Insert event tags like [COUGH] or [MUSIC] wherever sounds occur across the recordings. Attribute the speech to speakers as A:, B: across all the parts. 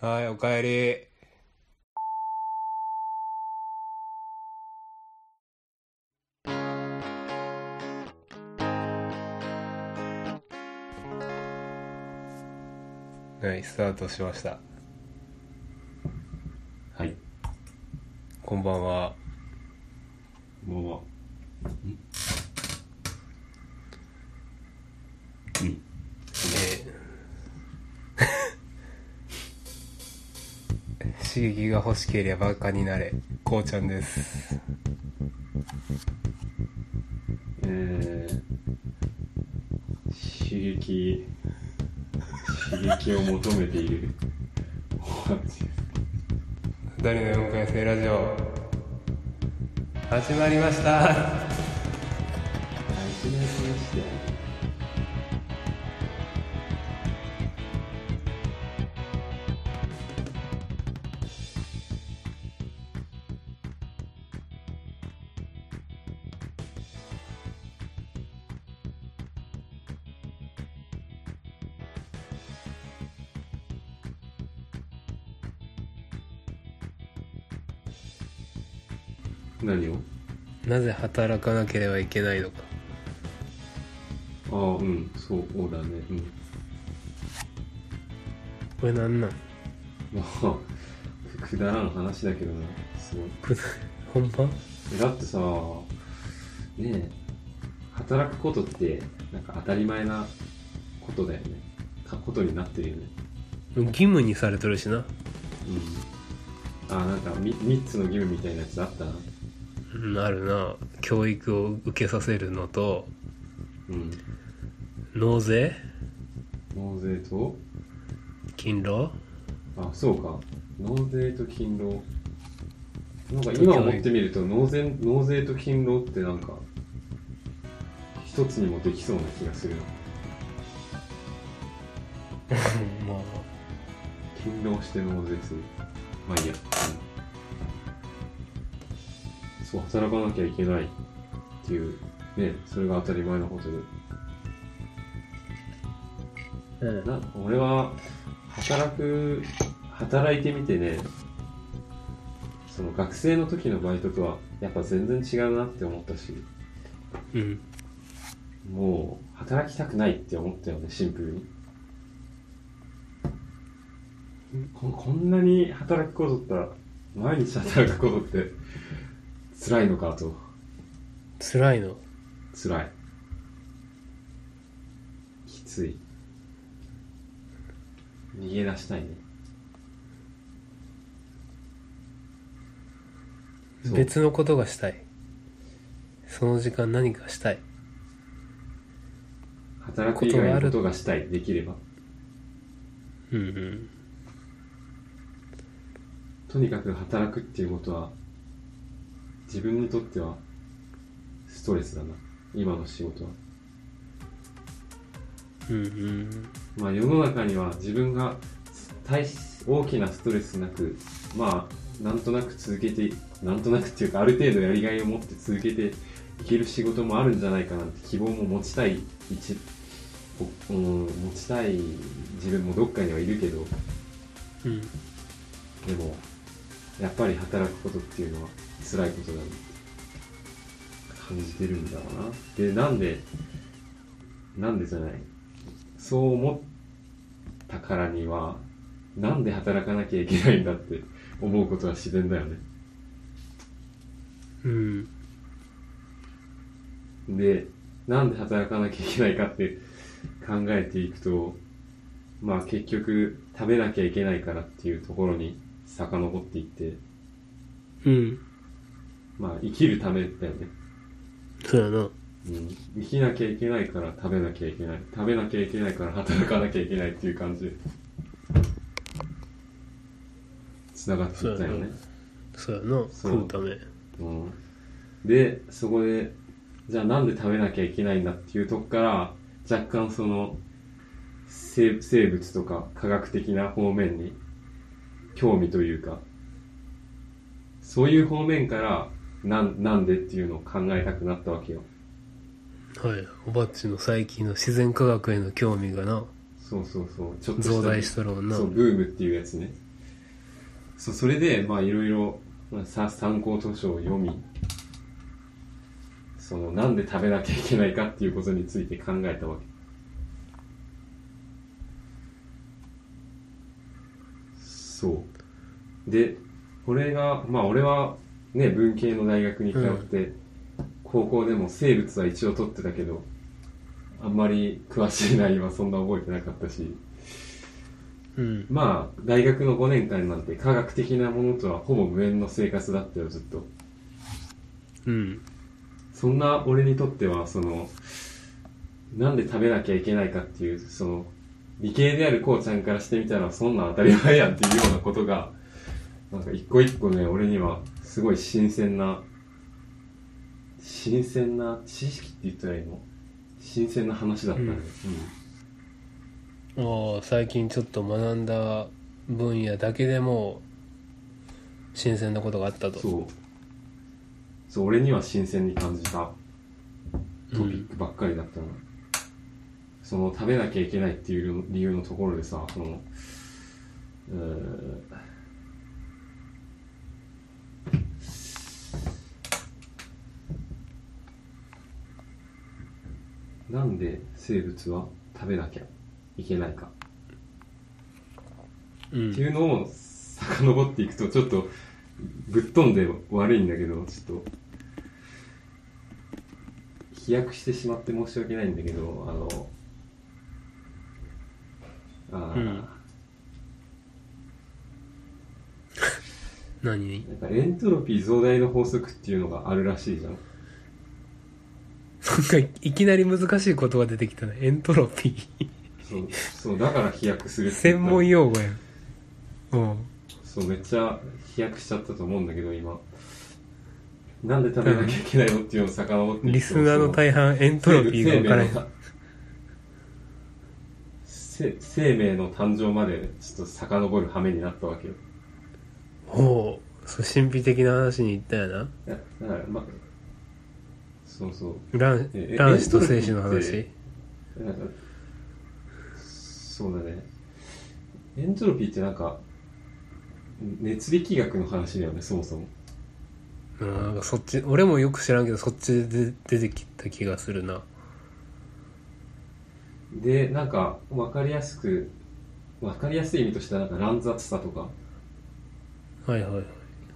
A: はい、おかえり。はい、スタートしました。
B: はい。
A: こんばんは。
B: こんばんは。うん。うん。
A: えー刺激が欲しければバカになれ。こうちゃんです。
B: えー、刺激、刺激を求めている。お話です
A: 二人の4回生ラジオ？始まりました。
B: あ、いきなり話して。
A: 働かなければいけないのか。
B: ああ、うん、そうだね。うん。
A: これなんなん？
B: まあ、くだらん話だけどな、すごい。
A: くほんま
B: えだってさねえ働くことってなんか当たり前なことだよねかことになってるよね
A: 義務にされとるしな。
B: うんあなんか 3, 三つの義務みたいなやつあった？な
A: うん、あるな。教育を受けさせるのと、
B: うん。
A: 納税？
B: 納税と？
A: 勤労？
B: あそうか。納税と勤労。なんか今思ってみると納税納税と勤労ってなんか一つにもできそうな気がするな。[LAUGHS]
A: まあ、
B: 勤労して納税する。まあいいや、うん、そう働かなきゃいけないっていうねそれが当たり前のことで。
A: うん。
B: な俺は働く働いてみてねその学生の時のバイトとはやっぱ全然違うなって思ったし。
A: うん。
B: もう働きたくないって思ったよねシンプルに。ここんなに働くことったら毎日働くことって辛いのかと。
A: 辛いの？
B: 辛い。きつい。逃げ出したいね。そう。
A: 別のことがしたい。その時間何かしたい。
B: 働く以外のことがしたい。できれば。
A: うんうん。
B: とにかく働くっていうことは自分にとってはストレスだな今の仕事は
A: うんうん。
B: まあ世の中には自分が大し大きなストレスなくまあなんとなく続けてなんとなくっていうかある程度やりがいを持って続けていける仕事もあるんじゃないかなって希望も持ちたい一うん持ちたい自分もどっかにはいるけど
A: うん。
B: でもやっぱり働くことっていうのは辛いことだ感じてるんだろうなでなんでなんでじゃないそう思ったからにはなんで働かなきゃいけないんだって思うことは自然だよね
A: うん。
B: でなんで働かなきゃいけないかって考えていくとまあ結局食べなきゃいけないからっていうところに遡っていって
A: うん。
B: まあ生きるためだよね。
A: そうやな。
B: うん、生きなきゃいけないから食べなきゃいけない。食べなきゃいけないから働かなきゃいけないっていう感じ。でつながっていったよね。
A: そうやな。
B: そう。
A: 食うため。
B: うん、でそこでじゃあなんで食べなきゃいけないんだっていうとこから若干その生生物とか科学的な方面に興味というかそういう方面からなんなんでっていうのを考えたくなったわけよ。
A: はい。おばっちの最近の自然科学への興味がな、
B: そうそうそう。ちょっと
A: 増大しとるもんな。
B: そうブームっていうやつね。そうそれでまあいろいろ参考図書を読みそのなんで食べなきゃいけないかっていうことについて考えたわけ。そう。でこれがまあ俺はね文系の大学に通って、高校でも生物は一応取ってたけどあんまり詳しい内容はそんな覚えてなかったし。
A: うん。
B: まあ大学の5年間なんて科学的なものとはほぼ無縁の生活だったよずっと。
A: うん。
B: そんな俺にとってはそのなんで食べなきゃいけないかっていうその理系であるこうちゃんからしてみたらそんなん当たり前やんっていうようなことがなんか一個一個ね俺にはすごい新鮮な新鮮な知識って言ったらいいの？新鮮な話だったね、
A: ああ最近ちょっと学んだ分野だけでも新鮮なことがあったと。
B: うんそう。そう俺には新鮮に感じたトピックばっかりだったの、その食べなきゃいけないっていう理由のところでさそのうーなんで生物は食べなきゃいけないか。
A: うん。
B: っていうのを遡っていくとちょっとぶっ飛んで悪いんだけどちょっと。飛躍してしまって申し訳ないんだけどあのあー、
A: うん。[LAUGHS] 何？
B: なんかエントロピー増大の法則っていうのがあるらしいじゃん
A: なんかいきなり難しい言葉出てきたね。エントロピー。
B: そうそうだから飛躍するって言
A: 専
B: った。
A: 門用語やん。うん。
B: そうめっちゃ飛躍しちゃったと思うんだけど今。なんで食べなきゃいけないのっていうのを遡って
A: リスナーの大半エントロピーが分からへん。
B: 生生命の誕生までちょっと遡る羽目になったわけよ。
A: ほう。そう神秘的な話に言ったよな。い
B: やだからまそうそう。
A: 卵
B: え
A: 卵子と精子の話？
B: なんかそうだね。エントロピーってなんか熱力学の話だよねそもそも。
A: うんなんかそっち俺もよく知らんけどそっちで出てきた気がするな。
B: でなんか分かりやすく分かりやすい意味としてはなんか乱雑さとか。
A: はいはいはい。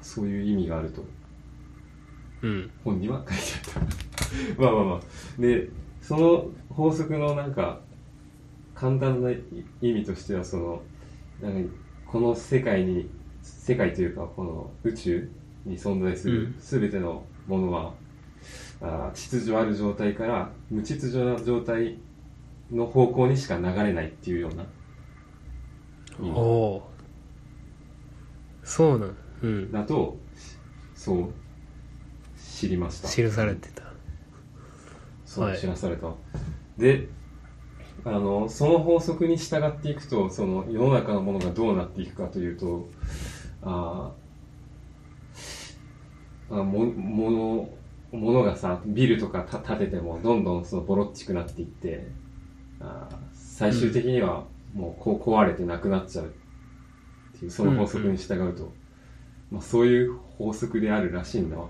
B: そういう意味があると。
A: うん
B: 本には書いてあった。[LAUGHS] まあまあまあ。でその法則のなんか簡単な意味としてはそのなんかこの世界に世界というかこの宇宙に存在する
A: うん。
B: 全てのものは、あー秩序ある状態から無秩序な状態の方向にしか流れないっていうような。
A: おおそうなん。うん。
B: だとそう知りました。
A: 記されてた。
B: そう、
A: はい。
B: 知らされた。であのその法則に従っていくとその世の中のものがどうなっていくかというとあーあもものものがさビルとかた建ててもどんどんそのボロっちくなっていってあー最終的にはもうこう壊れてなくなっちゃうっていうその法則に従うと、まあ、そういう法則であるらしいんだわ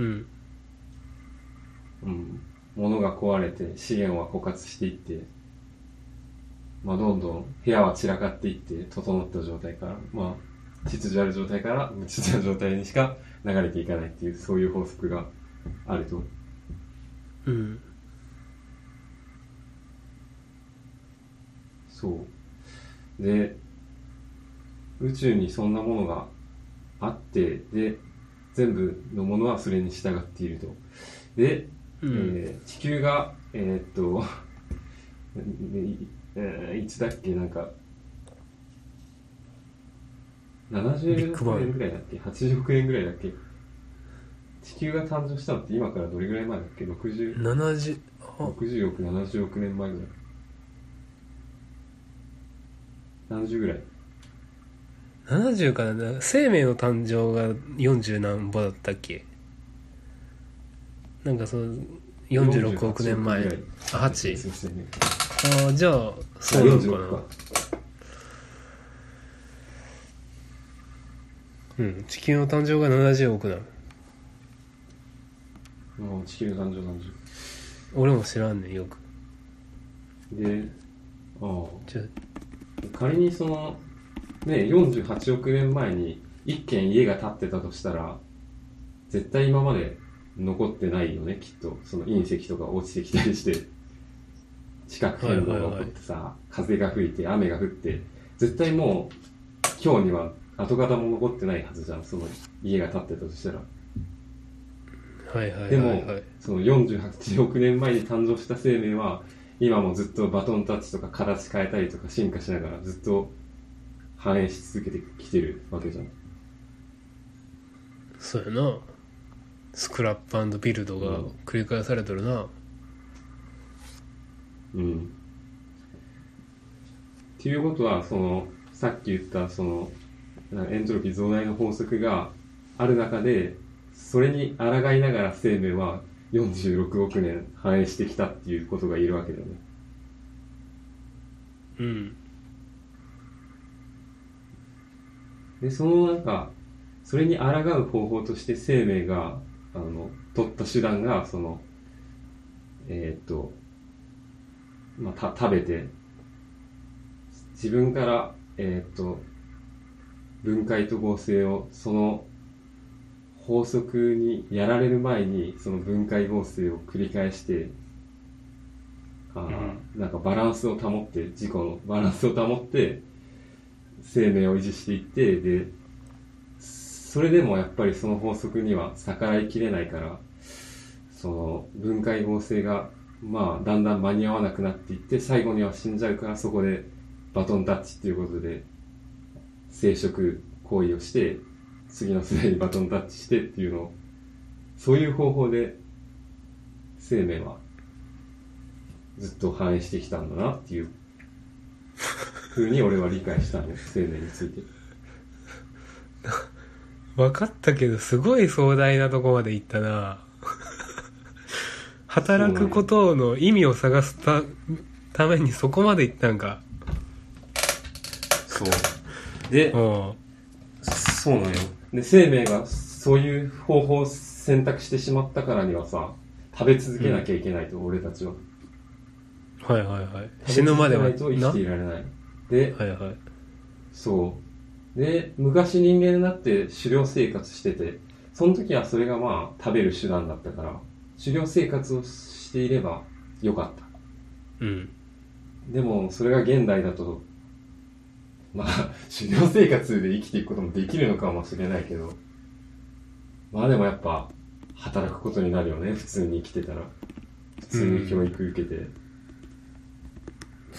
A: うん。
B: うん、物が壊れて資源は枯渇していって、まあ、どんどん部屋は散らかっていって整った状態から、まあ、秩序ある状態から無秩序な状態にしか流れていかないっていうそういう法則があると。
A: うん。
B: そう。で宇宙にそんなものがあってで全部のものはそれに従っていると。で
A: うん。
B: えー地球がえーっと [LAUGHS] いつだっけなんか
A: ビッ
B: 70
A: グバン
B: 億年ぐらいだっけ？80億年ぐらいだっけ？地球が誕生したのって今からどれぐらい前だっけ？60
A: 70あ。
B: 60億70億年前ぐらい。何十ぐらい？
A: 70かな生命の誕生が40何歩だったっけ？なんかそう46億年前。
B: 48ぐらい
A: あ 8?
B: すいませんね。
A: ああじゃあそうなのか
B: 46
A: な
B: か
A: うん地球の誕生が70億なの。
B: うん地球誕生誕
A: 俺も知らんねんよく。
B: 生でああ。
A: じゃ
B: 仮にそのね48億年前に一軒家が建ってたとしたら絶対今まで残ってないよねきっと。その隕石とか落ちてきたりして地殻変動が起こってさ、風が吹いて雨が降って絶対もう今日には跡形も残ってないはずじゃんその家が建ってたとしたら。
A: はいはいはい
B: で
A: はい。
B: もその48億年前に誕生した生命は今もずっとバトンタッチとか形変えたりとか進化しながらずっと反映し続けてきてるわけじゃん。
A: そうやな。スクラップビルドが繰り返されとるな。
B: うん。っていうことはそのさっき言ったそのエントロピー増大の法則がある中でそれに抗いながら生命は46億年反映してきたっていうことがいるわけだよね。
A: うん
B: でそのなんかそれに抗う方法として生命があの取った手段がそのえーっとまあた食べて自分からえーっと分解と合成をその法則にやられる前にその分解合成を繰り返してあーなんかバランスを保って自己のバランスを保って生命を維持していってでそれでもやっぱりその法則には逆らいきれないからその分解合成がまあだんだん間に合わなくなっていって最後には死んじゃうからそこでバトンタッチっていうことで生殖行為をして次の世代にバトンタッチしてっていうのをそういう方法で生命はずっと反映してきたんだなっていう。[LAUGHS] ふうに俺は理解したね生命について。
A: 分かったけどすごい壮大なとこまで行ったな。[LAUGHS] 働くことの意味を探すたためにそこまで行ったんか。
B: そう。で
A: うん。
B: そうなんよ。で生命がそういう方法を選択してしまったからにはさ食べ続けなきゃいけないと、俺たちは。
A: はいはいはい。死ぬまでは
B: 生きていられないで
A: はいはい。
B: そう。で昔人間になって狩猟生活しててその時はそれがまあ食べる手段だったから狩猟生活をしていればよかった。
A: うん。
B: でもそれが現代だとまあ [LAUGHS] 狩猟生活で生きていくこともできるのかもしれないけどまあでもやっぱ働くことになるよね普通に生きてたら。普通に教育受けて、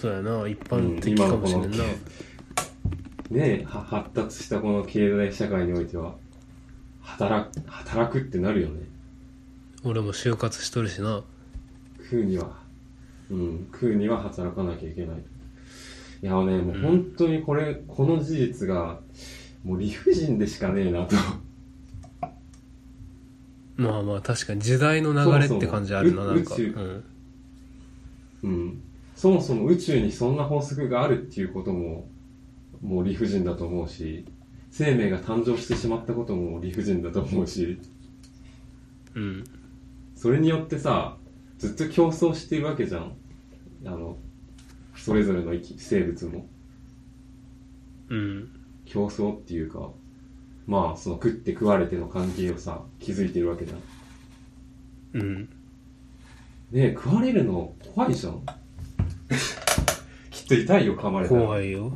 A: そうやな。一般的かもしれんな、
B: うんね発達したこの経済社会においては働く働くってなるよね。
A: 俺も就活しとるしな。
B: 食うには。うん食うには働かなきゃいけない。いやねもう本当にこれ、この事実がもう理不尽でしかねえなと。
A: まあまあ確かに時代の流れって感じあるな
B: そ
A: なんか。うん。
B: うんそもそも宇宙にそんな法則があるっていうことももう理不尽だと思うし生命が誕生してしまったことも理不尽だと思うし。
A: うん。
B: それによってさずっと競争しているわけじゃん。あのそれぞれの生き生物も。
A: うん。
B: 競争っていうかまあその食って食われての関係をさ築いてるわけじゃん。
A: うん。
B: ねえ食われるの怖いじゃん [LAUGHS] きっと痛いよ噛まれたら。
A: 怖いよ。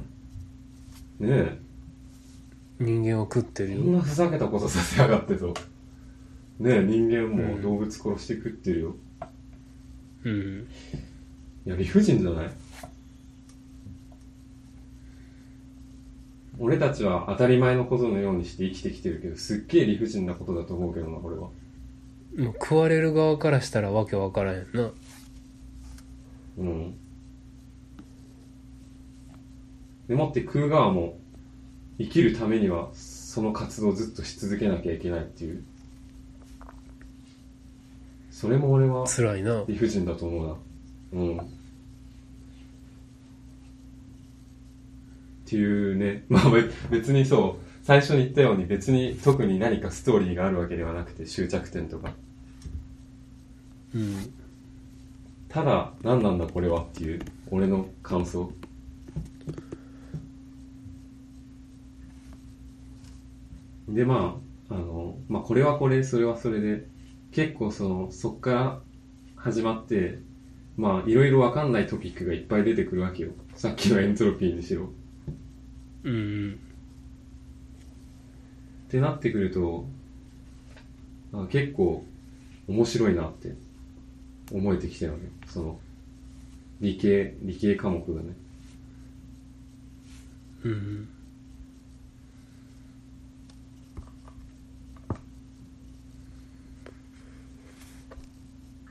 B: ねえ。
A: 人間は食ってる
B: こん
A: よ
B: なふざけたことさせやがってと。ねえ人間も動物殺して食ってるよ、
A: うん。
B: いや理不尽じゃない？俺たちは当たり前のことのようにして生きてきてるけどすっげえ理不尽なことだと思うけどなこれは。
A: もう食われる側からしたらわけわからんやんな。
B: うんでもって食う側も生きるためにはその活動をずっとし続けなきゃいけないっていう。それも俺は
A: 辛いな。
B: 理不尽だと思うな。うん。っていうね。[LAUGHS] まあべ別にそう。最初に言ったように別に特に何かストーリーがあるわけではなくて終着点とか。
A: うん。
B: ただ何なんだこれはっていう俺の感想でまああの、まあ、これはこれそれはそれで結構そのそっから始まってまあいろいろわかんないトピックがいっぱい出てくるわけよ。さっきのエントロピーにしろ。
A: うん
B: ってなってくるとあ結構面白いなって思えてきてるわけよその理系理系科目がね。
A: うん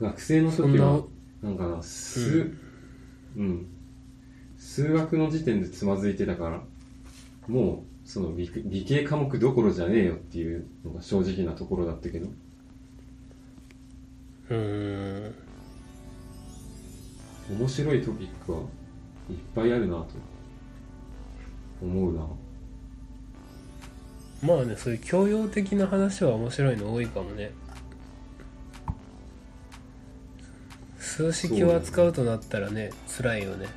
B: 学生の時はなんかな数うん、数学の時点でつまずいてたからもうその理理系科目どころじゃねえよっていうのが正直なところだったけど。
A: うん。
B: 面白いトピックはいっぱいあるなと。思うな。
A: まあねそういう教養的な話は面白いの多いかもね数式を扱うとなったらね辛いよね。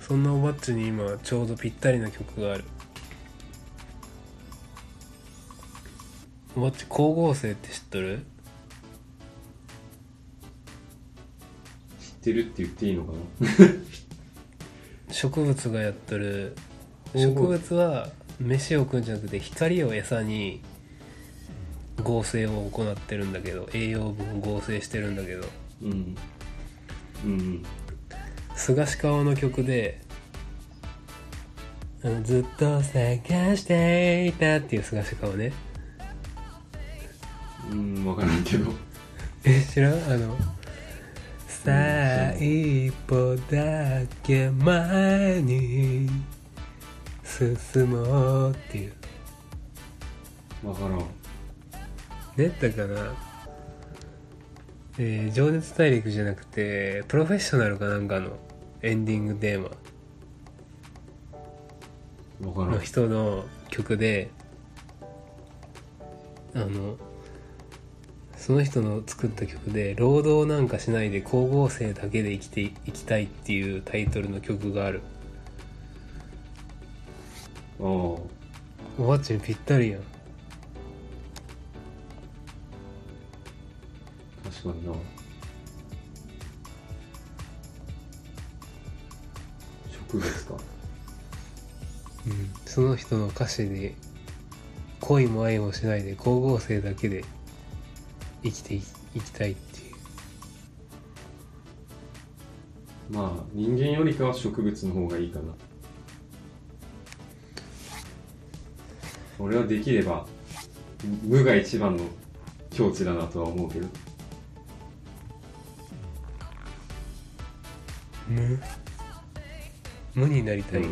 A: そんなおばっちに今ちょうどぴったりな曲がある。おばっち光合成って知っとる？
B: 知ってるって言っていいのかな？[LAUGHS]
A: 植物がやっとる。植物は飯を食うんじゃなくて光を餌に合成を行ってるんだけど栄養分を合成してるんだけど。
B: うん。うん。
A: 菅氏顔の曲でずっと探していたっていう菅氏顔ね。
B: うん分からんけど。
A: え知らん？あのさあ一歩だけ前に進もうっていう。
B: 分からん。
A: ねだからえー情熱大陸じゃなくてプロフェッショナルかなんかのエンディングテーマ。の
B: 分からん。
A: 人の曲であのその人の作った曲で「労働なんかしないで光合成だけで生きていきたい」っていうタイトルの曲があるおばあちゃんぴったりやん。
B: 確かにな。植物か？
A: うん。その人の歌詞で恋も愛もしないで光合成だけで生きていいきたいっていう。
B: まあ人間よりかは植物の方がいいかな俺はできれば無が一番の境地だなとは思うけど。
A: 無？無になりたい、
B: うん、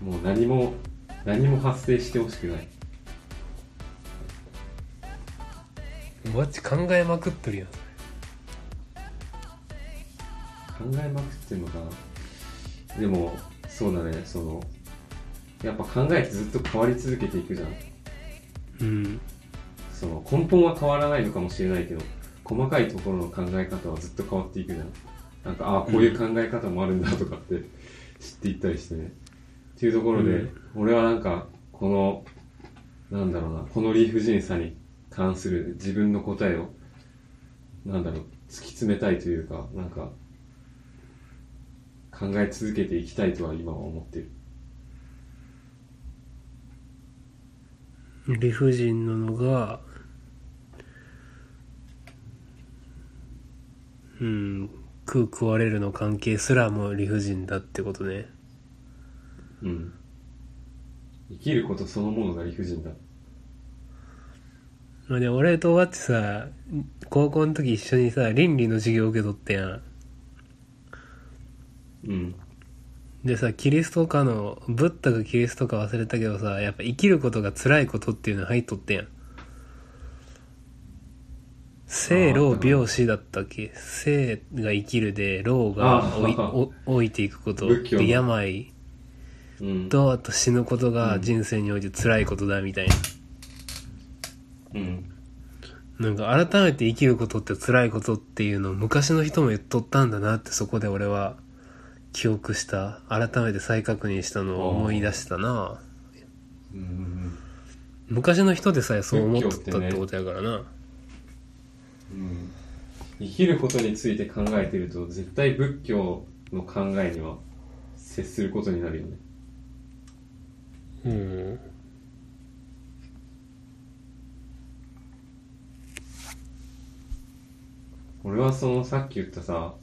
B: もう何も何も発生してほしくない。
A: マジ考えまくっとるやん。
B: 考えまくってんのかな。でもそうだね。そのやっぱ考えってずっと変わり続けていくじゃん。
A: うん。
B: その根本は変わらないのかもしれないけど細かいところの考え方はずっと変わっていくじゃん。なんかああこういう考え方もあるんだとかって知っていったりしてね。っていうところで、
A: うん。
B: 俺はなんかこのなんだろうなこの理不尽さに関する自分の答えをなんだろう突き詰めたいというかなんか考え続けていきたいとは今は思ってる
A: 理不尽なのがうん食う食われるの関係すらも理不尽だってことね。
B: うん。生きることそのものが理不尽だ。
A: まあね俺とわっちさ高校の時一緒にさ倫理の授業受け取ってやん。
B: うん
A: でさキリストかのブッダかキリストか忘れたけどさやっぱ生きることが辛いことっていうの入っとってやん。生老病死だったっけ？生が生きるで老が老いていくこと。で病。
B: うん。
A: とあと死ぬことが人生において辛いことだみたいな、
B: うん。
A: なんか改めて生きることって辛いことっていうのを昔の人も言っとったんだなってそこで俺は記憶した改めて再確認したのを思い出したな。
B: うん。
A: 昔の人でさえそう思っとった
B: って
A: ことやからな、
B: うん。生きることについて考えてると絶対仏教の考えには接することになるよね。
A: うん。
B: 俺はそのさっき言ったさ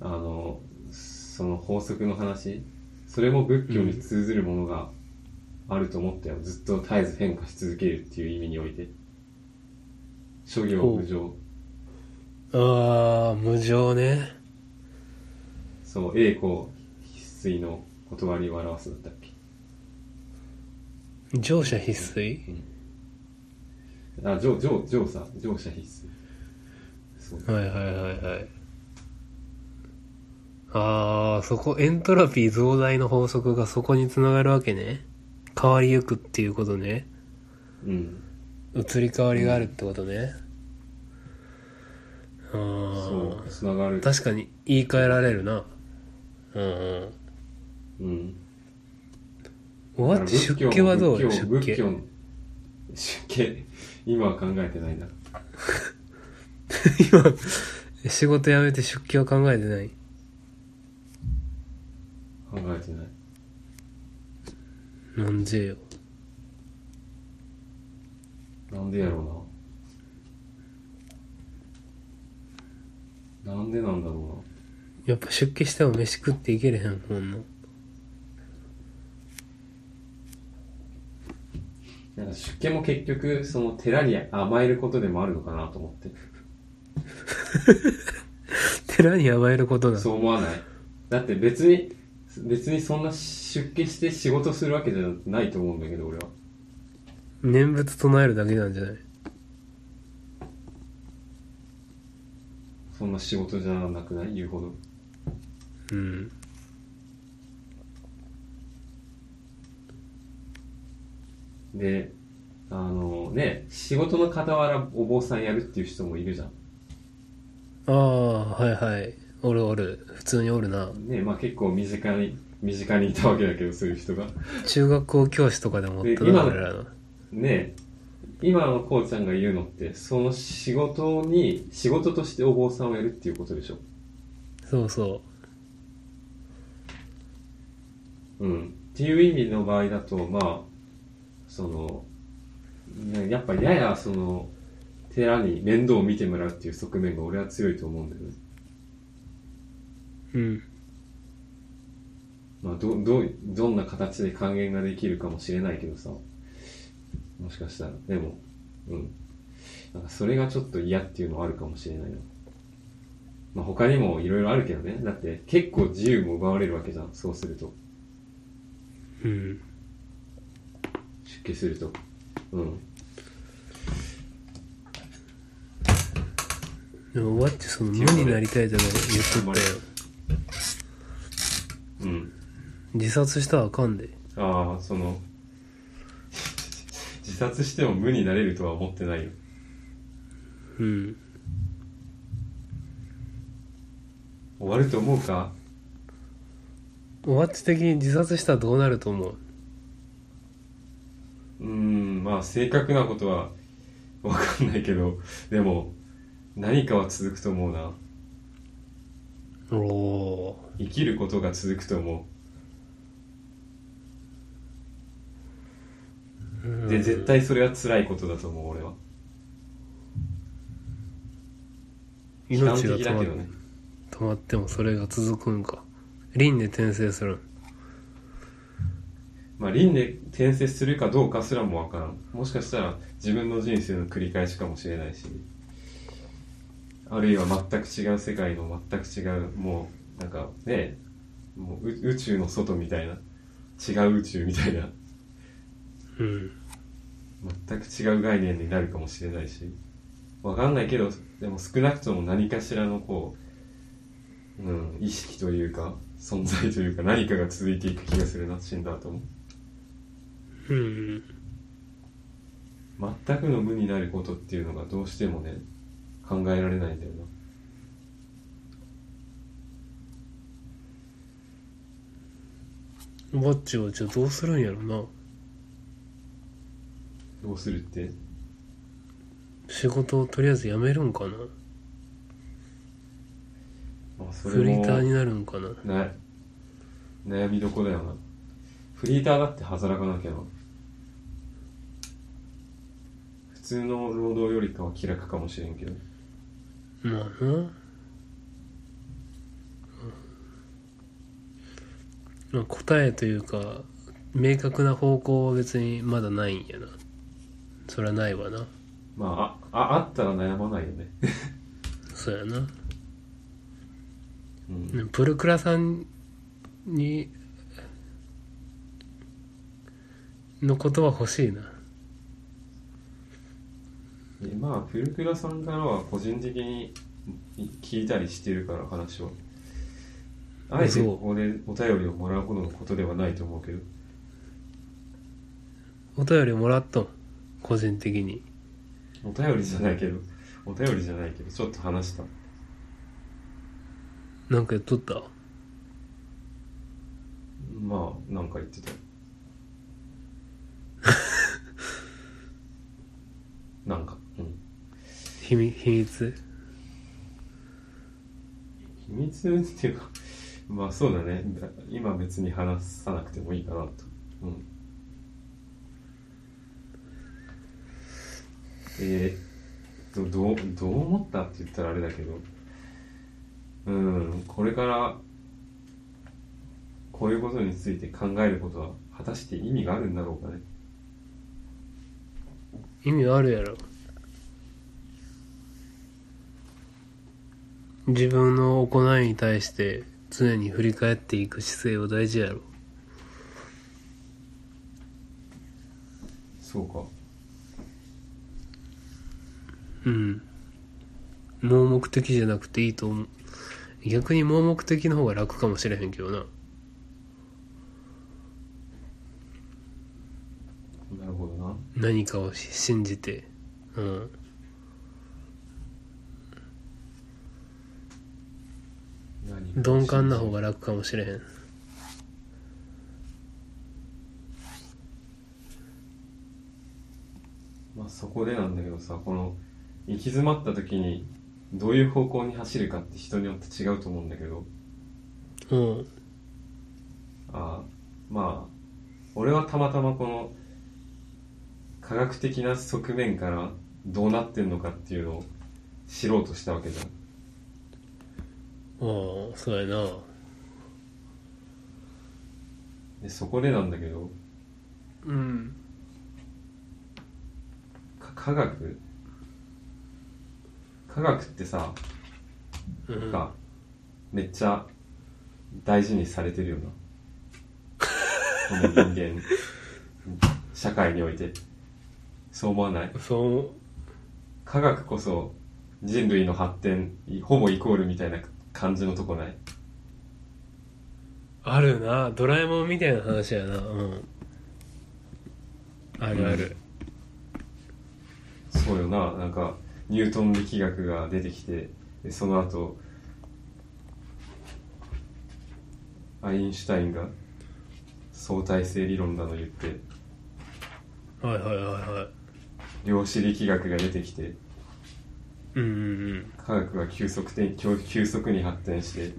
B: あのその法則の話それも仏教に通ずるものがあると思ったよ、ずっと絶えず変化し続けるっていう意味において。諸行無常。
A: ああ無常ね。
B: そう栄光必須の断りを表すだったっけ。
A: 乗車必須
B: あ乗乗乗さ。乗車必須
A: はいはいはいはいああそこエントロピー増大の法則がそこにつながるわけね。変わりゆくっていうことね。
B: うん。
A: 移り変わりがあるってことね、あ
B: そう
A: あ
B: つながる
A: 確かに言い換えられるな。うんうん。
B: うん。
A: おわっち出家はどう？出家。
B: 出家。今は考えてないな。[LAUGHS]
A: 今仕事辞めて出家は考えてない？
B: 考えてない。
A: なんでよ。
B: なんでやろうな。なんでなんだろ
A: やっぱ出家しても飯食っていけれへんほんの
B: うな。なんか出家も結局その寺に甘えることでもあるのかなと思って。[LAUGHS]
A: 寺に甘えることだ。
B: そう思わない？だって別に別にそんな出家して仕事するわけじゃないと思うんだけど俺は。
A: 念仏唱えるだけなんじゃない？
B: そんな仕事じゃなくない？言うほど。
A: うん。
B: であのね仕事の傍らお坊さんやるっていう人もいるじゃん。
A: ああはいはいおるおる。普通におるな。
B: ねまあ結構身近に身近にいたわけだけどそういう人が。
A: 中学校教師とかでもおったな俺らの
B: ね今のこうちゃんが言うのってその仕事に仕事としてお坊さんをやるっていうことでしょ？
A: そうそ
B: うん。っていう意味の場合だとまあそのねやっぱややその寺に面倒を見てもらうっていう側面が俺は強いと思うんだよね
A: ううん
B: まあ、ど、どう、どんな形で還元ができるかもしれないけどさ。もしかしたら。でも、うん。なんかそれがちょっと嫌っていうのはあるかもしれないな。まあ他にもいろいろあるけどね。だって結構自由も奪われるわけじゃん。そうすると。
A: うん
B: 出家すると。うん。
A: でもおわっちその無になりたいとか言っとったよ
B: うん。
A: 自殺したらあかんで
B: ああ、その、自殺しても無になれるとは思ってないよ。
A: うん
B: 終わると思うか？
A: おわっち的に自殺したらどうなると思う？
B: うーん、まあ正確なことはわかんないけど、でも何かは続くと思うな。
A: おお
B: 生きることが続くと思
A: ー
B: う。で、絶対それは辛いことだと思う、俺は。悲観
A: 命が止ま
B: けどね。
A: 止まってもそれが続くんか輪廻転生するん
B: まあ輪廻転生するかどうかすらもわからん。もしかしたら自分の人生の繰り返しかもしれないし、あるいは全く違う世界の全く違う、もう、なんかね、もうう宇宙の外みたいな、違う宇宙みたいな、
A: うん。
B: 全く違う概念になるかもしれないし、わかんないけどでも少なくとも何かしらのこう、うん、意識というか存在というか何かが続いていく気がするな死んだ後も。
A: うん。
B: 全くの無になることっていうのがどうしてもね考えられないんだよな。
A: バッチはじゃあどうするんやろな。
B: どうするって？
A: 仕事をとりあえず辞めるんかな。
B: まあそれ
A: フリーター
B: も
A: になるんかな。
B: な悩みどこだよな。フリーターだって働かなきゃな。普通の労働よりかは気楽かもしれんけど
A: まあな。まあ答えというか明確な方向は別にまだないんやな。それはないわな。
B: まああああったら悩まないよね。[LAUGHS]
A: そうやな。
B: うん。
A: ねプルクラさんにのことは欲しいな
B: えまあプルクラさんからは個人的に聞いたりしてるから話を。あえてここでお便りをもらうほどのことではないと思うけど。
A: お便りもらっとん個人的に。
B: お便りじゃないけど。お便りじゃないけどちょっと話した
A: なんかやっとった？
B: まあなんか言ってた [LAUGHS] なんかうん。
A: 秘密秘密？
B: 秘密っていうかまあそうだね。今別に話さなくてもいいかなと。うん。えー、どどうどう思ったって言ったらあれだけど。うんこれからこういうことについて考えることは果たして意味があるんだろうかね。
A: 意味あるやろ自分の行いに対して常に振り返っていく姿勢は大事やろ。
B: そうか。
A: うん。盲目的じゃなくていいと思う。逆に盲目的の方が楽かもしれへんけどな。
B: なるほどな。
A: 何かを信じて。うん鈍感な方が楽かもしれへん。
B: まあそこでなんだけどさこの行き詰まった時にどういう方向に走るかって人によって違うと思うんだけど。
A: うん。
B: ああまあ俺はたまたまこの科学的な側面からどうなってんのかっていうのを知ろうとしたわけじゃん
A: ああそうやな。
B: でそこでなんだけど
A: うん。
B: か科学？科学ってさ
A: うん
B: かめっちゃ大事にされてるよな。この人間。社会において。そう思わない？
A: そう。
B: 科学こそ人類の発展ほぼイコールみたいな感じのとこない？
A: あるな。ドラえもんみたいな話やな。うん。あるある、
B: そうよな。なんかニュートン力学が出てきてでその後アインシュタインが相対性理論だの言って
A: はいはいはいはい。
B: 量子力学が出てきて
A: うんうん
B: 科学が急速的急急速に発展して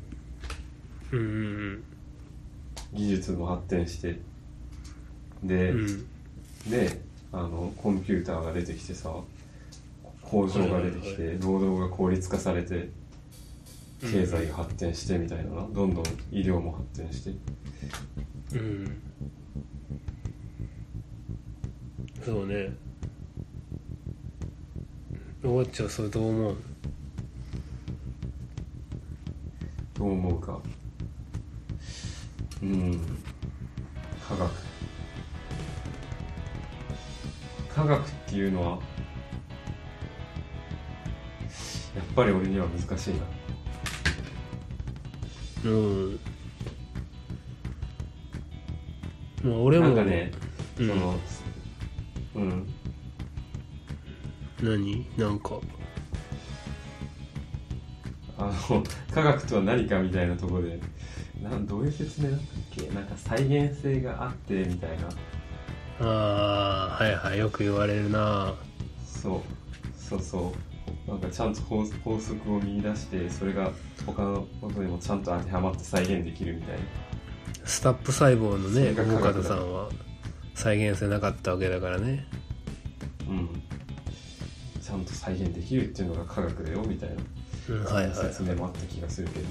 A: うんうん
B: 技術も発展してで、
A: うんうん。
B: であのコンピューターが出てきてさ工場が出てきて労働が効率化されて経済が発展してみたいななどんどん医療も発展して。
A: うん。そうねおわっちはそれどう思う？
B: どう思うか。うん。科学。科学っていうのはぱり俺には難しいな。
A: うん。まあ俺も。
B: なんかね、
A: うん。
B: そのうん
A: 何？なんか。
B: あの科学とは何かみたいなところで。なんどういう説明だったっけ？なんか再現性があってみたいな。
A: ああはいはい。よく言われるな。
B: そう。そうそう。なんかちゃんと法法則を見出してそれが他のことにもちゃんと当てはまって再現できるみたいな。
A: スタップ細胞のね
B: それが科
A: 岡
B: 学だ
A: 田さんは再現性なかったわけだからね。
B: うん。ちゃんと再現できるっていうのが科学だよみたいな、説明もあった気がするけど。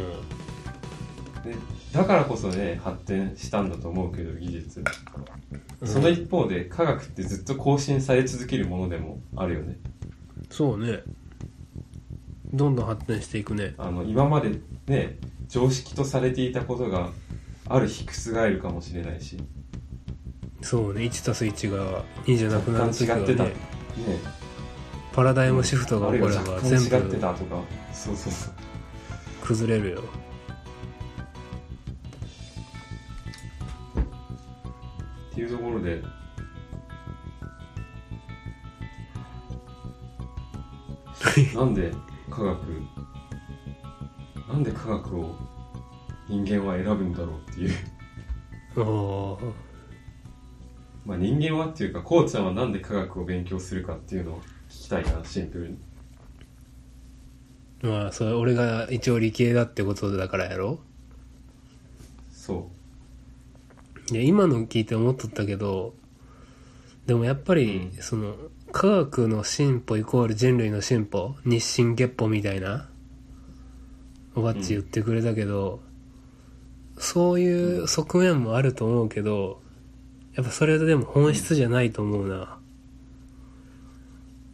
A: う
B: でだからこそね発展したんだと思うけど技術。
A: ん。
B: その一方で科学ってずっと更新され続けるものでもあるよね。
A: そうね。どんどん発展していくね。
B: あの今までね常識とされていたことがある日覆るかもしれないし。
A: そうね。1+1 が2じゃなくな
B: 若
A: る時は
B: 干違ってた。ね
A: ねパラダイムシフトが起これば全部
B: ってたとか。そうそうそう。
A: 崩れるよ。
B: っていうところで。[LAUGHS] なんで科学なんで科学を人間は選ぶんだろうっていう。[LAUGHS]
A: おー
B: まあ人間はっていうかこうちゃんはなんで科学を勉強するかっていうのを聞きたいなシンプルに。
A: まあそれ俺が一応理系だってことだからやろ
B: そ
A: いや今の聞いて思っとったけどでもやっぱり、
B: うん。
A: その科学の進歩イコール人類の進歩日進月歩みたいなおばっち言ってくれたけど、そういう側面もあると思うけどやっぱそれでも本質じゃないと思うな、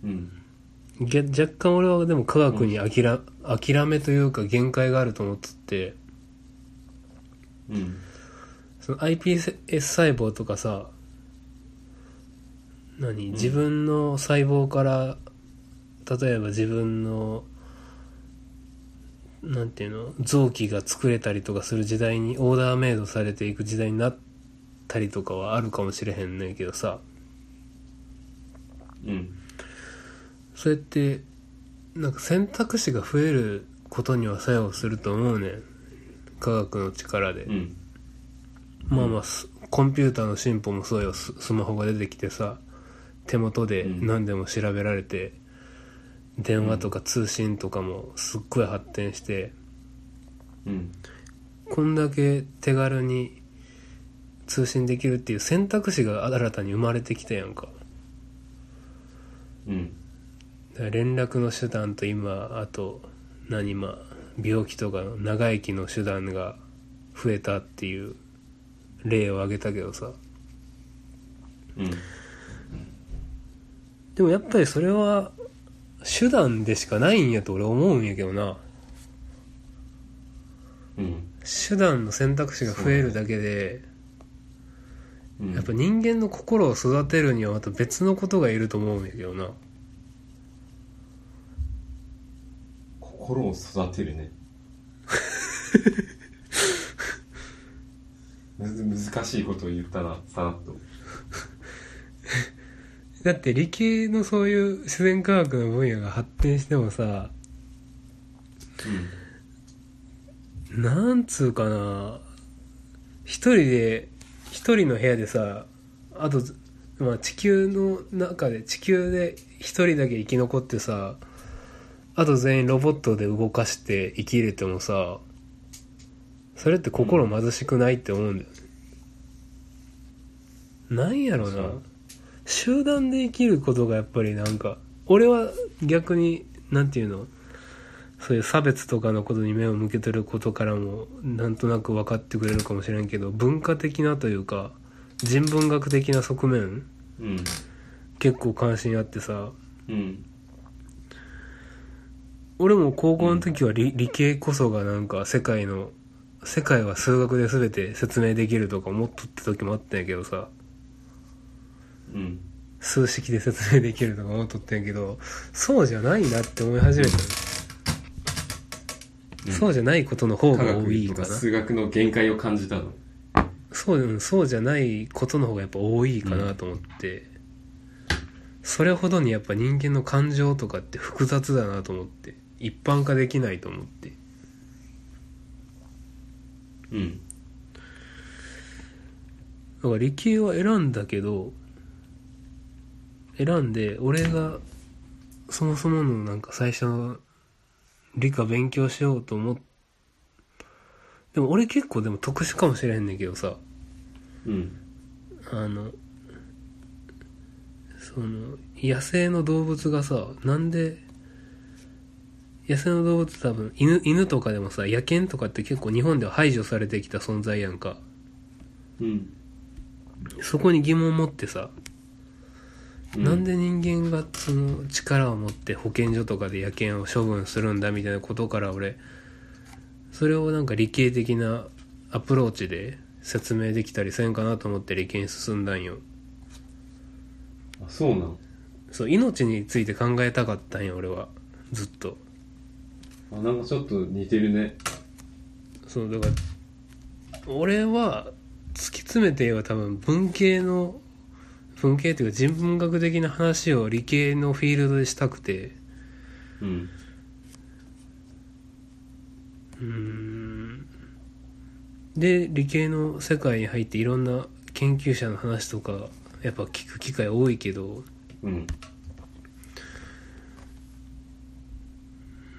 B: ううん。
A: げ若干俺はでも科学に諦,、諦めというか限界があると思っとって。
B: うん。
A: その iPS 細胞とかさ何？自分の細胞から例えば自分のなんていうの？臓器が作れたりとかする時代にオーダーメイドされていく時代になったりとかはあるかもしれへんねんけどさ。
B: うん。
A: それってなんか選択肢が増えることには作用すると思うねん。科学の力で、
B: うん。
A: まあまあすコンピューターの進歩もそうよ。ススマホが出てきてさ手元で
B: うん。
A: 何でも調べられて、電話とか通信とかもすっごい発展して、
B: うん。
A: こんだけ手軽に通信できるっていう選択肢が新たに生まれてきたやんか。
B: うん。
A: 連絡の手段と今あと何まあ病気とかの長生きの手段が増えたっていう例を挙げたけどさ。
B: うん。
A: でもやっぱりそれは手段でしかないんやと俺思うんやけどな。
B: うん。
A: 手段の選択肢が増えるだけで、
B: うん。
A: やっぱ人間の心を育てるにはまた別のことがいると思うんやけどな。
B: 心を育てるね。[LAUGHS] 難しいことを言ったなさらっと。
A: だって理系のそういう自然科学の分野が発展してもさなんつうかな。一人で一人の部屋でさあと、まあ、地球の中で地球で一人だけ生き残ってさあと全員ロボットで動かして生きれてもさそれって心貧しくないって思うんだよね、なんやろ
B: う。
A: 集団で生きることがやっぱりなんか俺は逆になんていうの？そういう差別とかのことに目を向けてることからもなんとなく分かってくれるかもしれんけど文化的なというか人文学的な側面
B: うん
A: 結構関心あってさ。
B: うん
A: 俺も高校の時は理,、理系こそがなんか世界の世界は数学で全て説明できるとか思っとった時もあったんやけどさ。
B: うん。
A: 数式で説明できるとか思っとったんやけどそうじゃないなって思い始めたの、
B: うん
A: そうじゃないことの方
B: 科
A: が多いかな。
B: か数学の限界を感じたの。
A: そううんそうじゃないことの方がやっぱ多いかなと思って、それほどにやっぱ人間の感情とかって複雑だなと思って。一般化できないと思って。
B: うん。
A: だから理系は選んだけど選んで俺がそもそものなんか最初の理科勉強しようと思っでも俺結構でも特殊かもしれへんねんけどさ。
B: うん。
A: あのその野生の動物がさなんで野生の動物多分犬犬とかでもさ野犬とかって結構日本では排除されてきた存在やんか。
B: うん。
A: そこに疑問を持ってさ、
B: う
A: なんで人間がその力を持って保健所とかで野犬を処分するんだみたいなことから俺それをなんか理系的なアプローチで説明できたりせんかなと思って理系に進んだんよ。
B: あそうなん？
A: そう命について考えたかったんよ俺は。ずっと。
B: あなんかちょっと似てるね。
A: そうだから俺は突き詰めて言えば多分文系の文系っていうか人文学的な話を理系のフィールドでしたくて。
B: うん
A: うーん。で理系の世界に入っていろんな研究者の話とかやっぱ聞く機会多いけど。
B: うん。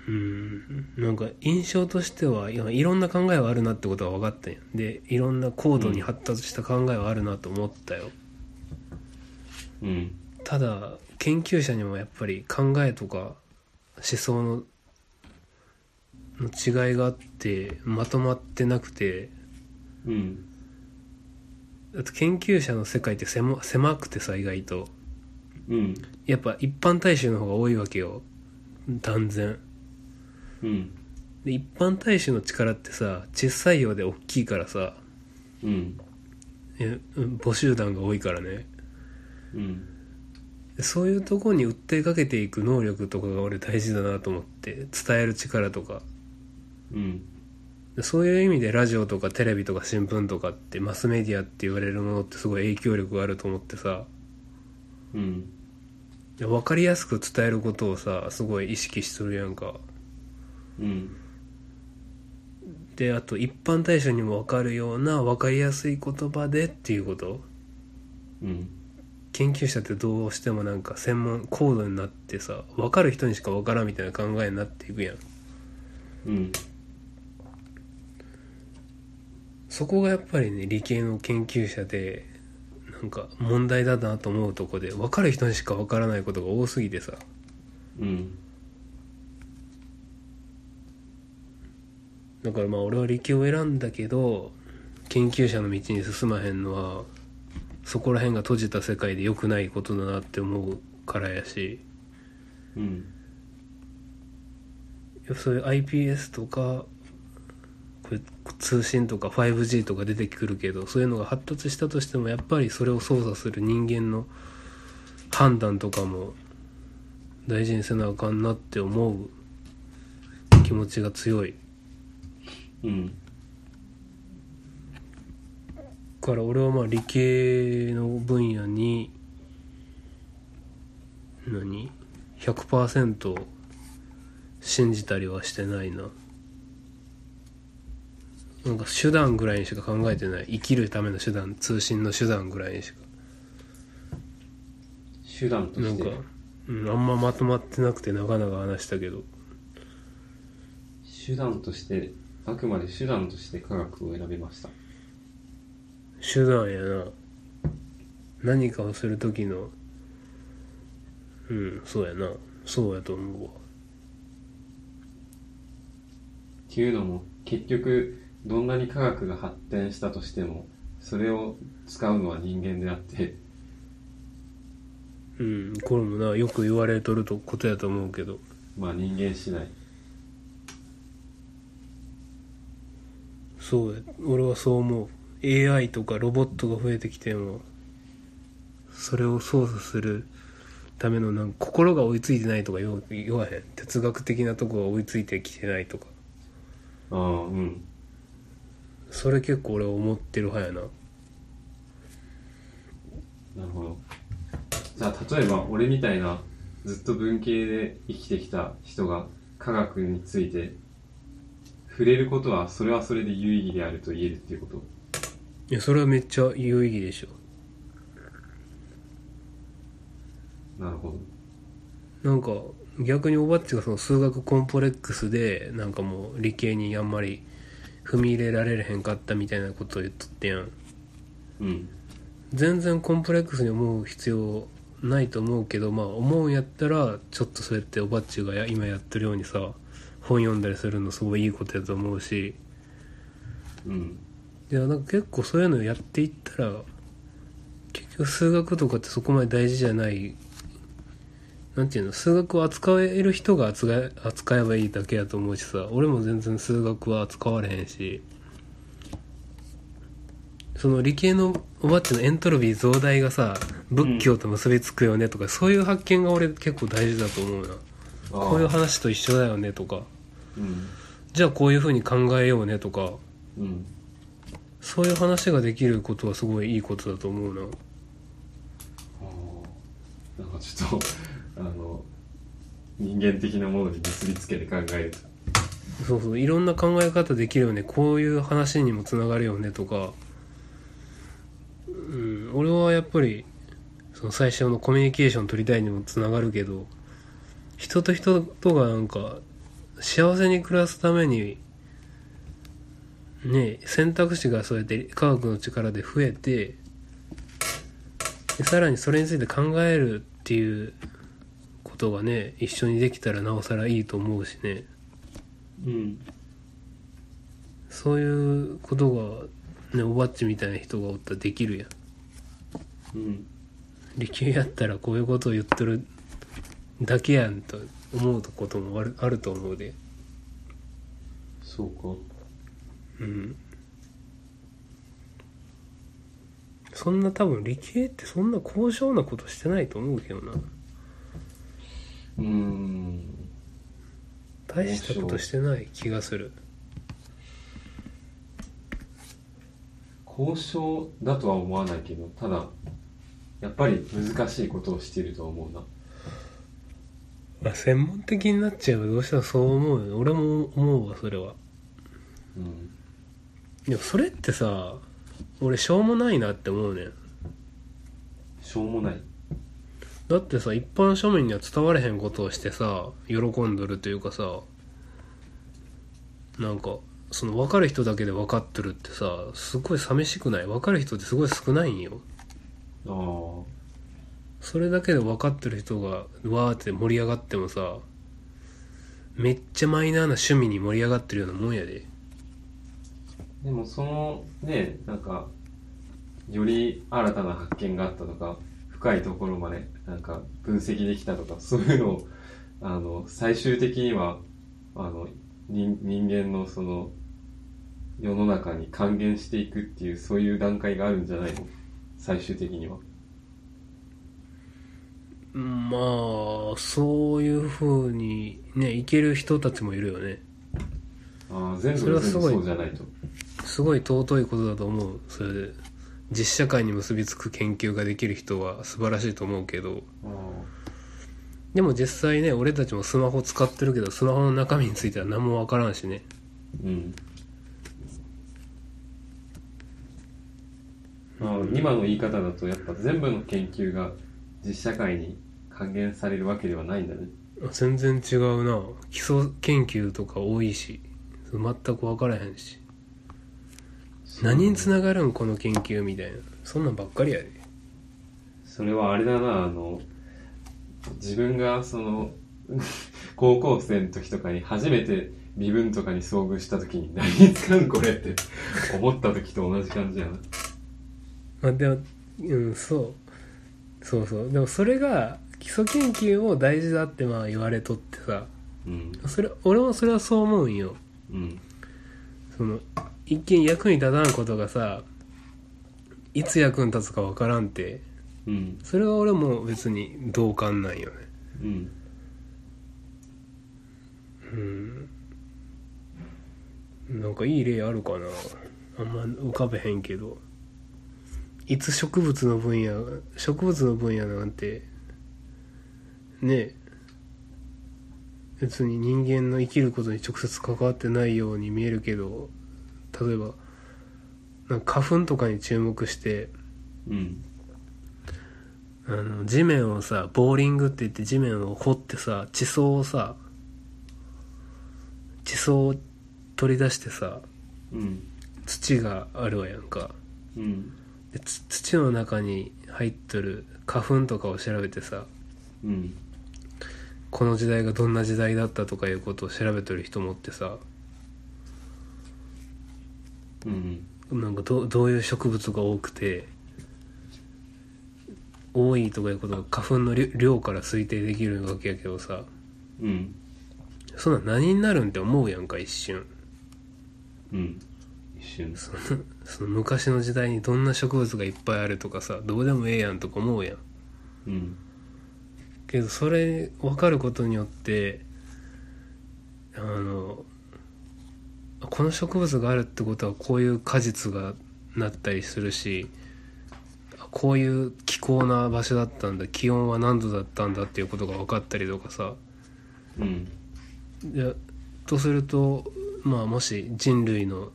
A: うん。なんか印象としてはいやいろんな考えはあるなってことは分かったんや。でいろんな高度に発達した考えはあるなと思ったよ、
B: うん。
A: ただ研究者にもやっぱり考えとか思想のの違いがあってまとまってなくて
B: うん。
A: だって研究者の世界って狭狭くてさ意外と。
B: うん。
A: やっぱ一般大衆の方が多いわけよ。断然。
B: うん。
A: で一般大衆の力ってさ小さいようで大きいからさ
B: うん。
A: えうん母集団が多いからね
B: うん。
A: でそういうとこに訴えかけていく能力とかが俺大事だなと思って伝える力とか。
B: うん。
A: でそういう意味でラジオとかテレビとか新聞とかってマスメディアって言われるものってすごい影響力があると思ってさ。
B: うん。
A: で分かりやすく伝えることをさすごい意識しとるやんか。
B: うん。
A: であと一般大衆にも分かるような分かりやすい言葉でっていうこと。
B: うん
A: 研究者ってどうしてもなんか専門高度になってさ分かる人にしか分からんみたいな考えになっていくやん。
B: うん。
A: そこがやっぱりね理系の研究者でなんか問題だなと思うとこで分かる人にしか分からないことが多すぎてさ。
B: うん。
A: だからまあ俺は理系を選んだけど研究者の道に進まへんのはそこら辺が閉じた世界で良くないことだなって思うからやし。
B: うん。
A: そういう iPS とか通信とか 5G とか出てくるけどそういうのが発達したとしてもやっぱりそれを操作する人間の判断とかも大事にせなあかんなって思う気持ちが強い。
B: うん
A: から俺はまあ理系の分野に何？100%信じたりはしてないな。なんか手段ぐらいにしか考えてない。生きるための手段通信の手段ぐらいにしか。
B: 手段と
A: なんか
B: して、
A: うん、あんままとまってなくてなかなか話したけど。
B: 手段としてあくまで手段として科学を選びました
A: 手段やな。何かをする時のうんそうやな。そうやと思うわ。
B: っていうのも結局どんなに科学が発展したとしてもそれを使うのは人間であって。
A: うんこれもなよく言われとるとことやと思うけど。
B: まあ人間次第。
A: そうや俺はそう思う AI とかロボットが増えてきてもそれを操作するためのなんか心が追いついてないとか言わへん。哲学的なとこが追いついてきてないとか。
B: ああうん。
A: それ結構俺思ってる派やな。
B: なるほど。じゃあ例えば俺みたいなずっと文系で生きてきた人が科学について触れることはそれはそれで有意義であると言えるっていうこと？
A: いやそれはめっちゃ有意義でしょ。
B: なるほ
A: なんか逆におばっちがその数学コンプレックスでなんかもう理系にあんまり踏み入れられへんかったみたいなことを言っとってやん。
B: どうん。
A: 全然コンプレックスに思う必要ないと思うけどまあ思うんやったらちょっとそうやっておばっちがや今やってるようにさ本読んだりするのすごいいいことやと思うし。
B: うん
A: いやなんか結構そういうのやっていったら結局数学とかってそこまで大事じゃないなんていうの数学を扱える人が扱え扱えばいいだけやと思うしさ俺も全然数学は扱われへんしその理系のおばっちのエントロピー増大がさ仏教と結びつくよねとか、そういう発見が俺結構大事だと思うな。
B: ああ。
A: こういう話と一緒だよねとか。
B: うん。
A: じゃあこういうふうに考えようねとか。
B: うん
A: そういう話ができることはすごいいいことだと思うな。
B: なんかちょっとあの人間的なものに結びつけて考える。と
A: そうそういろんな考え方できるよね。こういう話にもつながるよねとか、うん、俺はやっぱりその最初のコミュニケーション取りたいにもつながるけど人と人とがなんか幸せに暮らすためにね選択肢がそうやって科学の力で増えてでさらにそれについて考えるっていうことがね一緒にできたらなおさらいいと思うしね。
B: うん。
A: そういうことがねおばっちみたいな人がおったらできるやん。
B: うん。
A: 理系やったらこういうことを言ってるだけやんと思うこともあるあると思うで
B: そうか
A: うん。そんな多分理系ってそんな高尚なことしてないと思うけどな。
B: うーん。
A: 大したことしてない気がする。
B: 交渉だとは思わないけどただやっぱり難しいことをしているとは思うな。
A: まあ専門的になっちゃえばどうしてもそう思うよ。俺も思うわそれは。
B: うん
A: でもそれってさ俺しょうもないなって思うねん。
B: しょうもない。
A: だってさ一般庶民には伝われへんことをしてさ喜んどるというかさなんかその分かる人だけで分かってるってさすごい寂しくない？分かる人ってすごい少ないんよ。
B: ああ。
A: それだけで分かってる人がわーって盛り上がってもさめっちゃマイナーな趣味に盛り上がってるようなもんやで
B: でもそのねなんかより新たな発見があったとか深いところまでなんか分析できたとかそういうのをあの最終的にはあの人人間のその世の中に還元していくっていうそういう段階があるんじゃないの？最終的には。
A: まあそういう風にねいける人たちもいるよね。
B: ああ全
A: そ
B: 部が全部そうじゃないと
A: すごい尊いことだと思う。それで実社会に結びつく研究ができる人は素晴らしいと思うけど。
B: あ
A: でも実際ね俺たちもスマホ使ってるけどスマホの中身については何もわからんしね。
B: うん。まあ、今の言い方だとやっぱ全部の研究が実社会に還元されるわけではないんだね。
A: 全然違うな。基礎研究とか多いし全く分からへんし何につながるんこの研究みたいな。そんなんばっかりやで。
B: それはあれだなあの自分がその [LAUGHS] 高校生の時とかに初めて微分とかに遭遇した時に何に使うんこれって思った時と同じ感じやな。
A: まあでもうんそう。そうそう。でもそれが基礎研究を大事だってまあ言われとってさ。
B: うん。
A: それ俺もそれはそう思うんよ。
B: うん。
A: その一見役に立たんことがさいつ役に立つかわからんって。
B: うん。
A: それは俺も別に同感なんよね。
B: うん。
A: うん。なんかいい例あるかな。あんま浮かべへんけど。いつ植物の分野植物の分野なんてね。え別に人間の生きることに直接関わってないように見えるけど例えばなんか花粉とかに注目して
B: うん。
A: あの地面をさボーリングって言って地面を掘ってさ地層をさ地層を取り出してさ
B: うん
A: 土があるわやんか。
B: うん。
A: でつ土の中に入っとる花粉とかを調べてさ
B: うん。
A: この時代がどんな時代だったとかいうことを調べとる人もってさ
B: うん。
A: なんかどどういう植物が多くて多いとかいうことが花粉の量量から推定できるわけやけどさ。
B: うん。
A: そんなん何になるんって思うやんか一瞬。
B: うん。一瞬。
A: そのその昔の時代にどんな植物がいっぱいあるとかさどうでもええやんとか思うやん。
B: うん。
A: けどそれ分かることによってあのこの植物があるってことはこういう果実がなったりするしこういう気候な場所だったんだ気温は何度だったんだっていうことが分かったりとかさ。
B: うん。
A: でとするとまあもし人類の、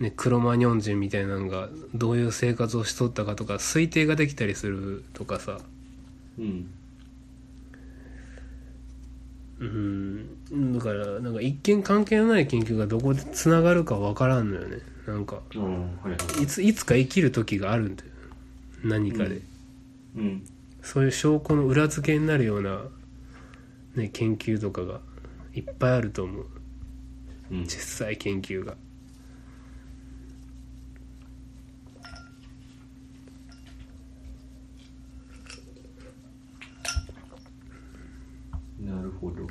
A: ね、クロマニョン人みたいなのがどういう生活をしとったかとか推定ができたりするとかさ。
B: うん
A: うん。だからなんか一見関係のない研究がどこでつながるか分からんのよね。なんか
B: いはい。
A: いついつか生きる時があるんだよ。何かで、
B: うん。
A: そういう証拠の裏付けになるような、ね、研究とかがいっぱいあると思う。
B: うん。
A: 実際研究が
B: なるほど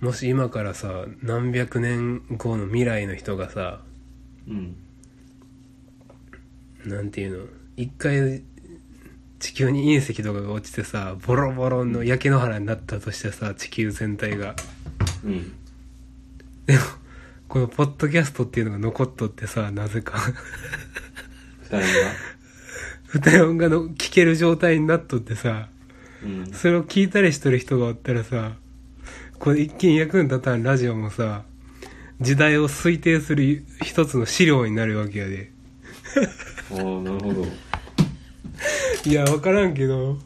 A: もし今からさ何百年後の未来の人がさ
B: うん
A: なんていうの？一回地球に隕石とかが落ちてさボロボロの焼け野原になったとしてさ地球全体が。
B: うん。
A: でもこのポッドキャストっていうのが残っとってさなぜか。
B: 二人が？
A: 歌音がの聞ける状態になっとってさ
B: うん。
A: それを聞いたりしとる人がおったらさこれ一見役に立たんラジオもさ時代を推定する一つの資料になるわけやで。
B: ああなるほど。[LAUGHS]
A: いや分からんけど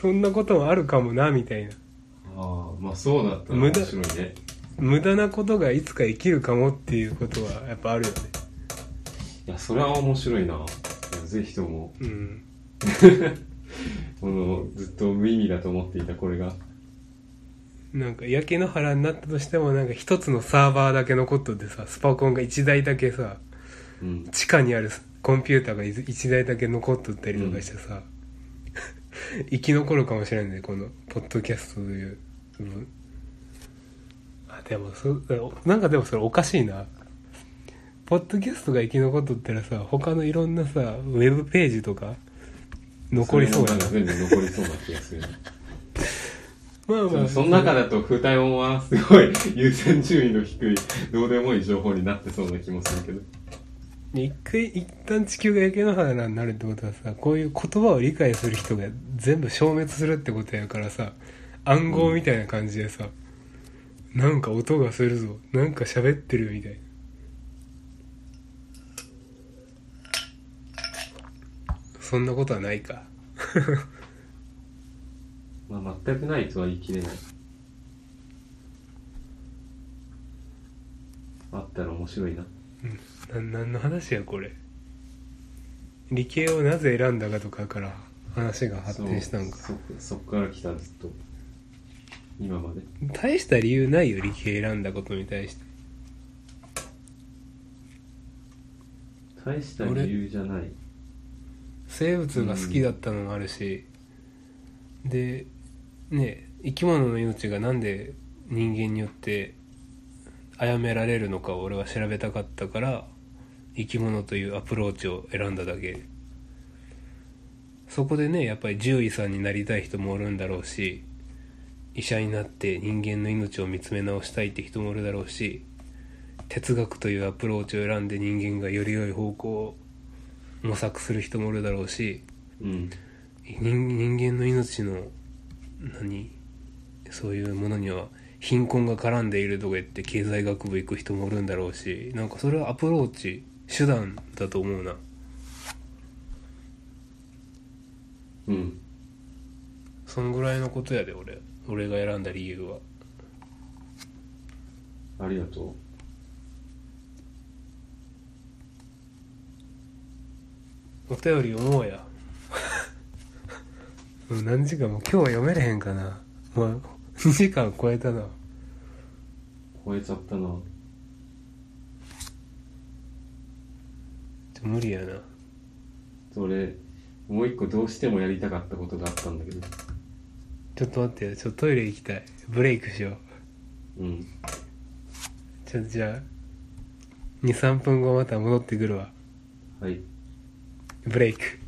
A: そんなこともあるかもなみたいな。
B: ああまあそうだったら面白いね。
A: 無駄なことがいつか生きるかもっていうことはやっぱあるよね。
B: いやそれは面白いな。ぜひとも。
A: うん [LAUGHS]
B: このずっと無意味だと思っていたこれが。
A: なんか焼け野原になったとしてもなんか一つのサーバーだけ残っとってさスパコンが1台だけさ
B: うん。
A: 地下にあるコンピューターが1台だけ残っとったりとかしてさ、[LAUGHS] 生き残るかもしれんねこのポッドキャストという。部分あでもそなんかでもそれおかしいな。ポッドキャストが生き残っとったらさ他のいろんなさウェブページとか残りそうやな。
B: 全部残りそうな気がする。
A: まあまあ。
B: その中だと風体音はすごい優先順位の低いどうでもいい情報になってそうな気もするけど。
A: 一回一旦地球が焼け野原になるってことはさこういう言葉を理解する人が全部消滅するってことやからさ暗号みたいな感じでさ、なんか音がするぞなんか喋ってるみたいなそんなことはないか。[LAUGHS]
B: まあ全くないとは言い切れない。あったら面白いな。
A: な何の話やこれ。理系をなぜ選んだかとかから話が発展したんか。
B: そうそそっから来たずっと。今まで。
A: 大した理由ないよ理系選んだことに対して。
B: 大した理由じゃない
A: 生物が好きだったのもあるし、でね生き物の命がなんで人間によって殺められるのかを俺は調べたかったから生き物というアプローチを選んだだけ。そこでねやっぱり獣医さんになりたい人もおるんだろうし医者になって人間の命を見つめ直したいって人もおるだろうし哲学というアプローチを選んで人間がより良い方向を模索する人もおるだろうし
B: うん。
A: 人人間の命の何？そういうものには貧困が絡んでいるとか言って経済学部行く人もおるんだろうしなんかそれはアプローチ手段だと思うな。
B: うん。
A: そんぐらいのことやで俺。俺が選んだ理由は。
B: ありがと
A: お便り読もうや。もう何時間も今日は読めれへんかな。もう2時間超えたな。
B: う超えちゃったな。
A: ちょ無理やな。
B: それもう一個どうしてもやりたかったことがあったんだけど。
A: ちょっと待ってちょっとトイレ行きたい。ブレイクしよう。
B: うん。
A: ちょっとじゃあ23分後また戻ってくるわ。
B: はい
A: ブレイク